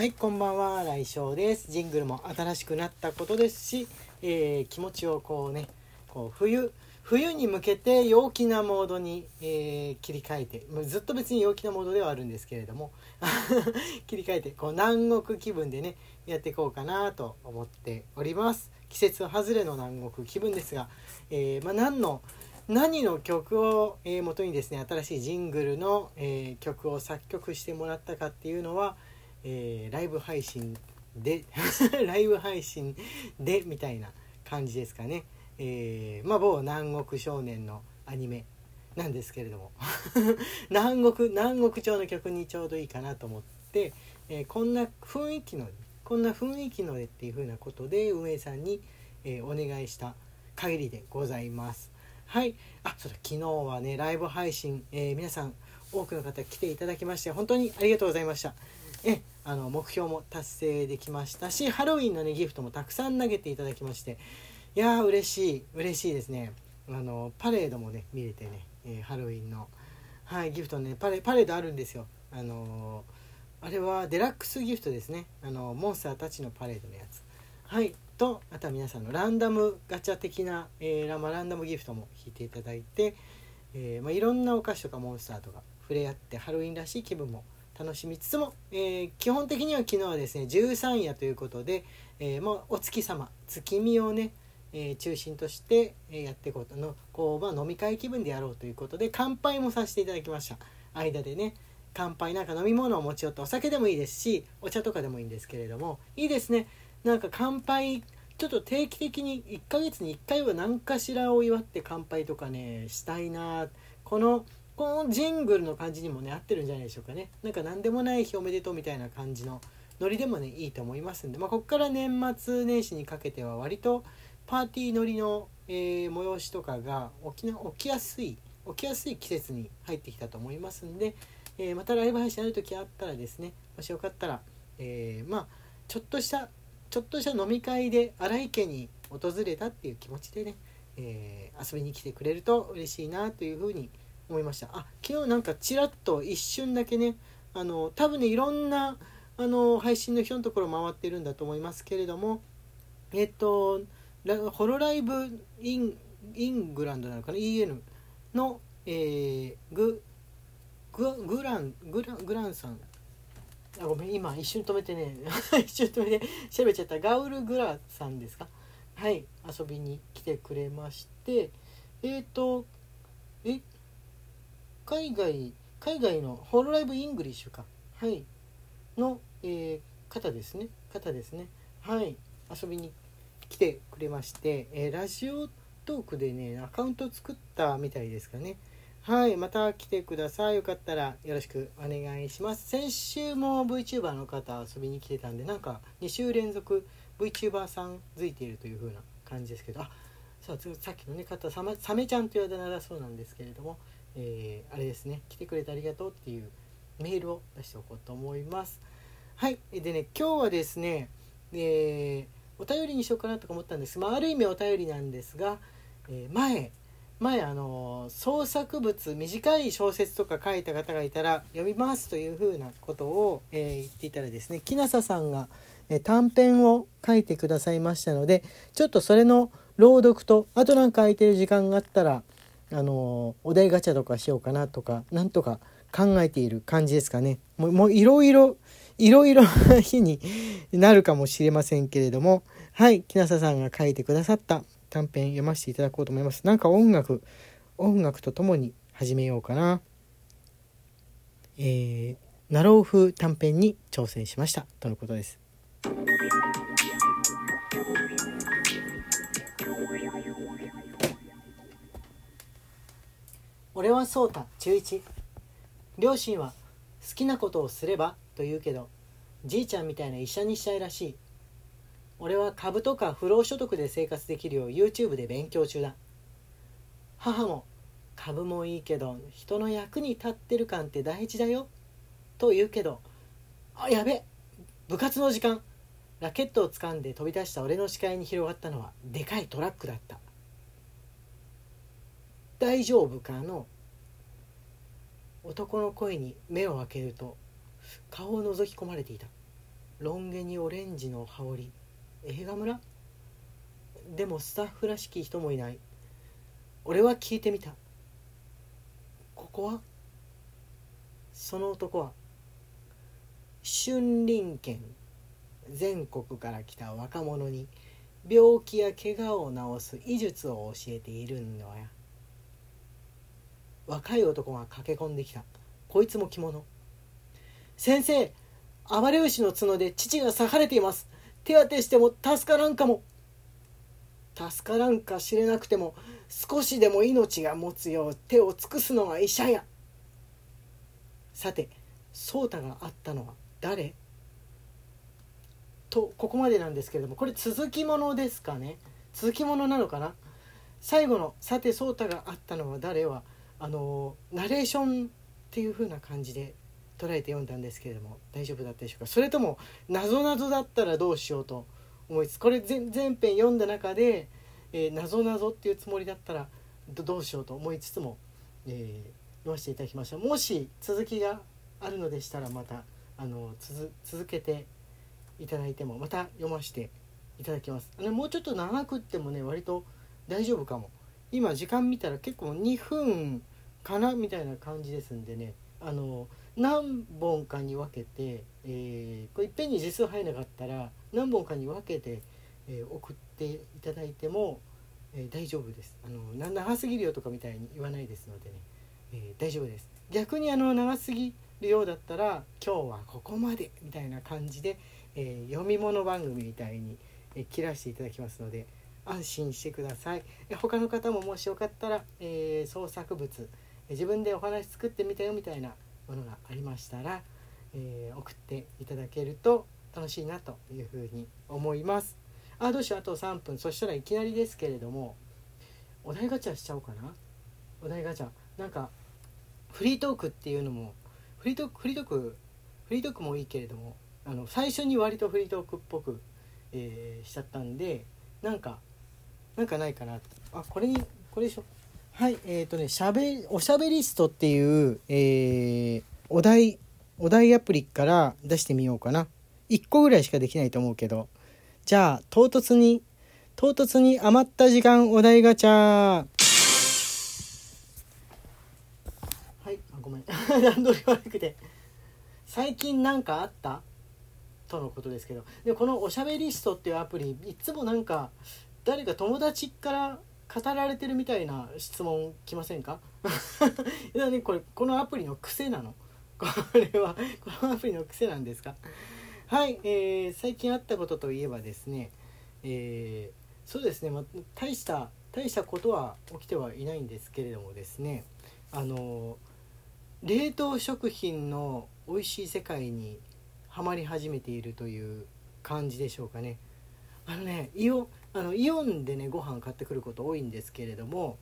はい、こんばんは、来翔です。ジングルも新しくなったことですし、えー気持ちをこうね、こう冬、冬に向けて陽気なモードに、えー切り替えて、ずっと別に陽気なモードではあるんですけれども、切り替えて、こう南国気分でね、やっていこうかなと思っております。季節外れの南国気分ですが、えーまあ、何の、何の曲を、えー元にですね新しいジングルの、えー曲を作曲してもらったかっていうのは、えーライブ配信で ライブ配信でみたいな感じですかね、えーまあ某南国少年のアニメなんですけれども 南国南国調の曲にちょうどいいかなと思って、えーこんな雰囲気のこんな雰囲気のでっていう風なことで運営さんに、えーお願いした限りでございます。はい、あそうだ昨日はねライブ配信、えー皆さん多くの方来ていただきまして本当にありがとうございました。えあの目標も達成できましたしハロウィンのねギフトもたくさん投げていただきましていやー嬉しい嬉しいですね。あのパレードもね見れてね、えーハロウィンのはいギフトねパレパレードあるんですよ。あのーあれはデラックスギフトですね。あのモンスターたちのパレードのやつ。はいとあとは皆さんのランダムガチャ的な、えーラまあランダムギフトも引いていただいて、えーまあ、いろんなお菓子とかモンスターとか触れ合ってハロウィンらしい気分も楽しみつつも、えー基本的には昨日はですね13夜ということで、えーもうお月様月見をね、えー中心として、やっていこうとのこう、まあ、飲み会気分でやろうということで乾杯もさせていただきました。間でね乾杯なんか飲み物を持ち寄ってお酒でもいいですしお茶とかでもいいんですけれどもいいですね。なんか乾杯ちょっと定期的に1ヶ月に1回は何かしらを祝って乾杯とかねしたいな。このこのジングルの感じにもね合ってるんじゃないでしょうかね。なんか何でもない日おめでとうみたいな感じのノリでもねいいと思いますんで、まあ、ここから年末年始にかけては割とパーティーノリの、えー催しとかが起きな起きやすい起きやすい季節に入ってきたと思いますんで、えーまたライブ配信ある時あったらですねもしよかったら、えーまあちょっとしたちょっとした飲み会で荒井家に訪れたっていう気持ちでね、え遊びに来てくれると嬉しいなというふうに思いました。あ昨日なんかちらっと一瞬だけねあの多分ねいろんなあの配信の人のところ回ってるんだと思いますけれどもえっとホロライブインイングランドなのかな？EN の、えーグググラングラングランさん。あごめん今一瞬止めてね。一瞬止めて喋っちゃった。ガウルグラさんですか？はい遊びに来てくれましてえっ、とえ海外海外のホロライブイングリッシュか。はい。の、えー方ですね。方ですね。はい。遊びに来てくれまして、えーラジオトークでねアカウント作ったみたいですかね。はい。また来てください。よかったらよろしくお願いします。先週も VTuber の方遊びに来てたんでなんか2週連続 VTuber さん付いているという風な感じですけど。あそうさっきのね方サメちゃんというあだ名だそうなんですけれども、えーあれですね。来てくれてありがとうっていうメールを出しておこうと思います。はい。でね今日はですね、えーお便りにしようかなとか思ったんです。まあある意味お便りなんですが、えー前前あの創作物短い小説とか書いた方がいたら読みますというふうなことを、えー言っていたらですね木下ささんが、えー短編を書いてくださいましたのでちょっとそれの朗読とあとなんか空いてる時間があったらあのお題ガチャとかしようかなとかなんとか考えている感じですかね。もうもういろいろいろいろな日になるかもしれませんけれどもはい木下さんが書いてくださった短編読ませていただこうと思います。なんか音楽音楽とともに始めようかな。えー、ナロー風短編に挑戦しました。とのことです。俺は颯太中1両親は好きなことをすればと言うけどじいちゃんみたいな医者にしたいらしい。俺は株とか不労所得で生活できるよう YouTube で勉強中だ。母も株もいいけど人の役に立ってる感って大事だよと言うけどあやべ部活の時間。ラケットを掴んで飛び出した俺の視界に広がったのはでかいトラックだった。大丈夫かの男の声に目を開けると顔を覗き込まれていた。ロン毛にオレンジの羽織。映画村？でもスタッフらしき人もいない。俺は聞いてみた。ここは？その男は？春林県。全国から来た若者に病気や怪我を治す医術を教えているのや。若い男が駆け込んできた。こいつも着物。先生暴れ牛の角で父が裂かれています。手当てしても助からんかも。助からんか知れなくても少しでも命が持つよう手を尽くすのが医者や。さて颯太があったのは誰？とここまでなんですけれどもこれ続きものですかね。続きものなのかな。最後の「さて颯太があったのは誰は」あのナレーションっていう風な感じで捉えて読んだんですけれども大丈夫だったでしょうか？それともなぞなぞだったらどうしようと思いつつこれ全編読んだ中でなぞなぞっていうつもりだったらどうしようと思いつつも、えー、読ませていただきました。もし続きがあるのでしたらまたあの続けていただいてもまた読ませていただきます。あのもうちょっと長くってもね割と大丈夫かも。今時間見たら結構2分かなみたいな感じですんでね。あの何本かに分けて、えー、これいっぺんに字数入らなかったら何本かに分けて、えー、送っていただいても、えー、大丈夫です。あの長すぎるよとかみたいに言わないですのでね、え大丈夫です。逆にあの長すぎるようだったら今日はここまでみたいな感じで、え読み物番組みたいに、え切らせていただきますので安心してください。他の方ももしよかったら、え創作物自分でお話作ってみたよみたいなものがありましたら、えー、送っていただけると楽しいなというふうに思います。あどうしよう。あと3分。そしたらいきなりですけれどもお題ガチャしちゃおうかな。お題ガチャ。なんかフリートークっていうのもフリートークフリートークフリートークもいいけれどもあの最初に割とフリートークっぽく、えー、しちゃったんでなんかなんかないかなあこれにこれでしょ？はいえっ、ー、とねしゃべおしゃべりストっていう、えー、お題お題アプリから出してみようかな。1個ぐらいしかできないと思うけど。じゃあ唐突に唐突に余った時間お題ガチャ。はいあごめん。段取り悪くて。最近何かあった？とのことですけど。でこのおしゃべりストっていうアプリいつもなんか誰か友達から語られてるみたいな質問来ませんか？ね、これこのアプリの癖なの？これはこのアプリの癖なんですか？はい、えー、最近あったことといえばですね、えー、そうですね、ま大した大したことは起きてはいないんですけれどもですねあの冷凍食品の美味しい世界にはまり始めているという感じでしょうかね。あのねイオあのイオンでねご飯買ってくること多いんですけれども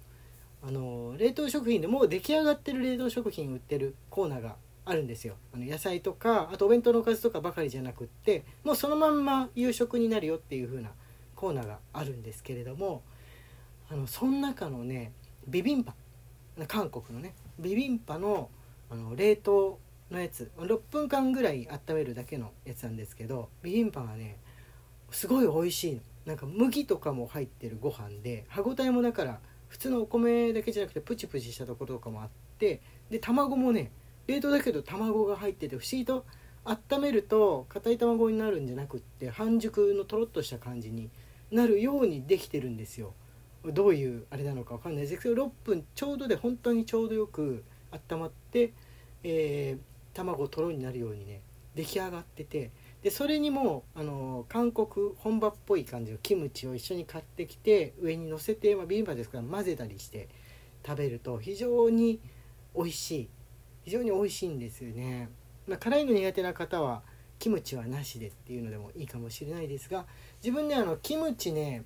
あの冷凍食品でもう出来上がってる冷凍食品売ってるコーナーがあるんですよ。あの野菜とかあとお弁当のおかずとかばかりじゃなくってもうそのまんま夕食になるよっていう風なコーナーがあるんですけれどもあのその中のねビビンパ。韓国のねビビンパのあの冷凍のやつ。6分間ぐらい温めるだけのやつなんですけどビビンパがねすごい美味しいの。なんか麦とかも入ってるご飯で歯ごたえもだから普通のお米だけじゃなくてプチプチしたところとかもあってで卵もね冷凍だけど卵が入ってて不思議と温めると硬い卵になるんじゃなくって半熟のとろっとした感じになるようにできてるんですよ。どういうあれなのか分かんないですけど6分ちょうどで本当にちょうどよく温まって、えー、卵とろになるようにね出来上がっててでそれにもあの韓国本場っぽい感じのキムチを一緒に買ってきて上にのせて、まあ、ビビンバですから混ぜたりして食べると非常に美味しい。非常に美味しいんですよね、まあ、辛いの苦手な方はキムチはなしでっていうのでもいいかもしれないですが自分ねあのキムチね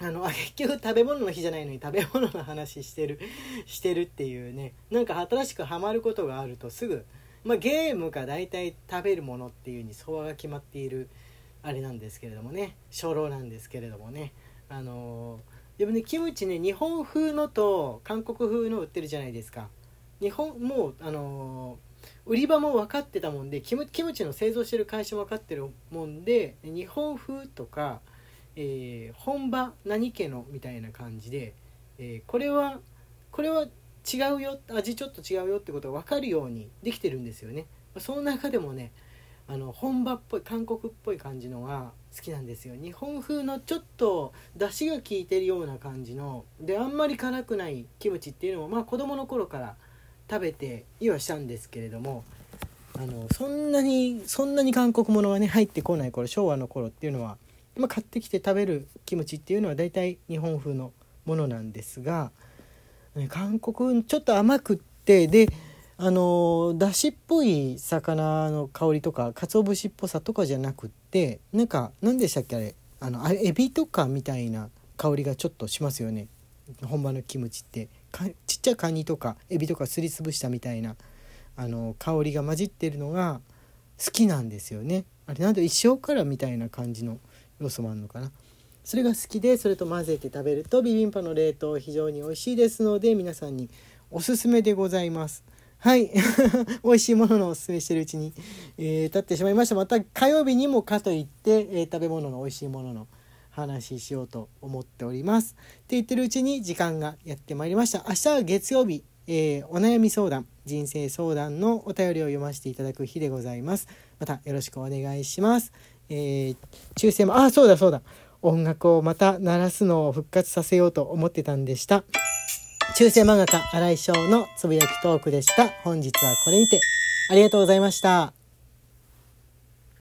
あの結局食べ物の日じゃないのに食べ物の話してるしてるっていうねなんか新しくハマることがあるとすぐまあ、ゲームが大体食べるものっていうに相場が決まっているあれなんですけれどもね初老なんですけれどもねあのー、でもねキムチね日本風のと韓国風の売ってるじゃないですか。日本もうあのー、売り場も分かってたもんでキムキムチの製造してる会社も分かってるもんで日本風とか、えー本場何家のみたいな感じで、えこれはこれは違うよ味ちょっと違うよってことが分かるようにできてるんですよね。その中でもねあの本場っぽい韓国っぽい感じのが好きなんですよ。日本風のちょっと出汁が効いてるような感じのであんまり辛くないキムチっていうのもまあ子供の頃から食べていはしたんですけれどもあのそんなにそんなに韓国ものがね入ってこない頃昭和の頃っていうのは、まあ、買ってきて食べるキムチっていうのは大体日本風のものなんですが韓国ちょっと甘くってであのだしっぽい魚の香りとか鰹節っぽさとかじゃなくってなんか何でしたっけあれあのあれエビとかみたいな香りがちょっとしますよね。本場のキムチって。ちっちゃいカニとかエビとかすりつぶしたみたいなあの香りが混じってるのが好きなんですよね。あれなんで一生からみたいな感じの要素もあるのかな。それが好きでそれと混ぜて食べるとビビンパの冷凍非常に美味しいですので皆さんにおすすめでございます。はい。美味しいもののおすすめしてるうちに、えー経ってしまいました。また火曜日にもかといって、えー食べ物の美味しいものの話ししようと思っております。って言ってるうちに時間がやってまいりました。明日は月曜日、えーお悩み相談人生相談のお便りを読ませていただく日でございます。またよろしくお願いします。えー抽選もあそうだそうだ。音楽をまた鳴らすのを復活させようと思ってたんでした。中世漫画家新井翔のつぶやきトークでした。本日はこれにて。ありがとうございました。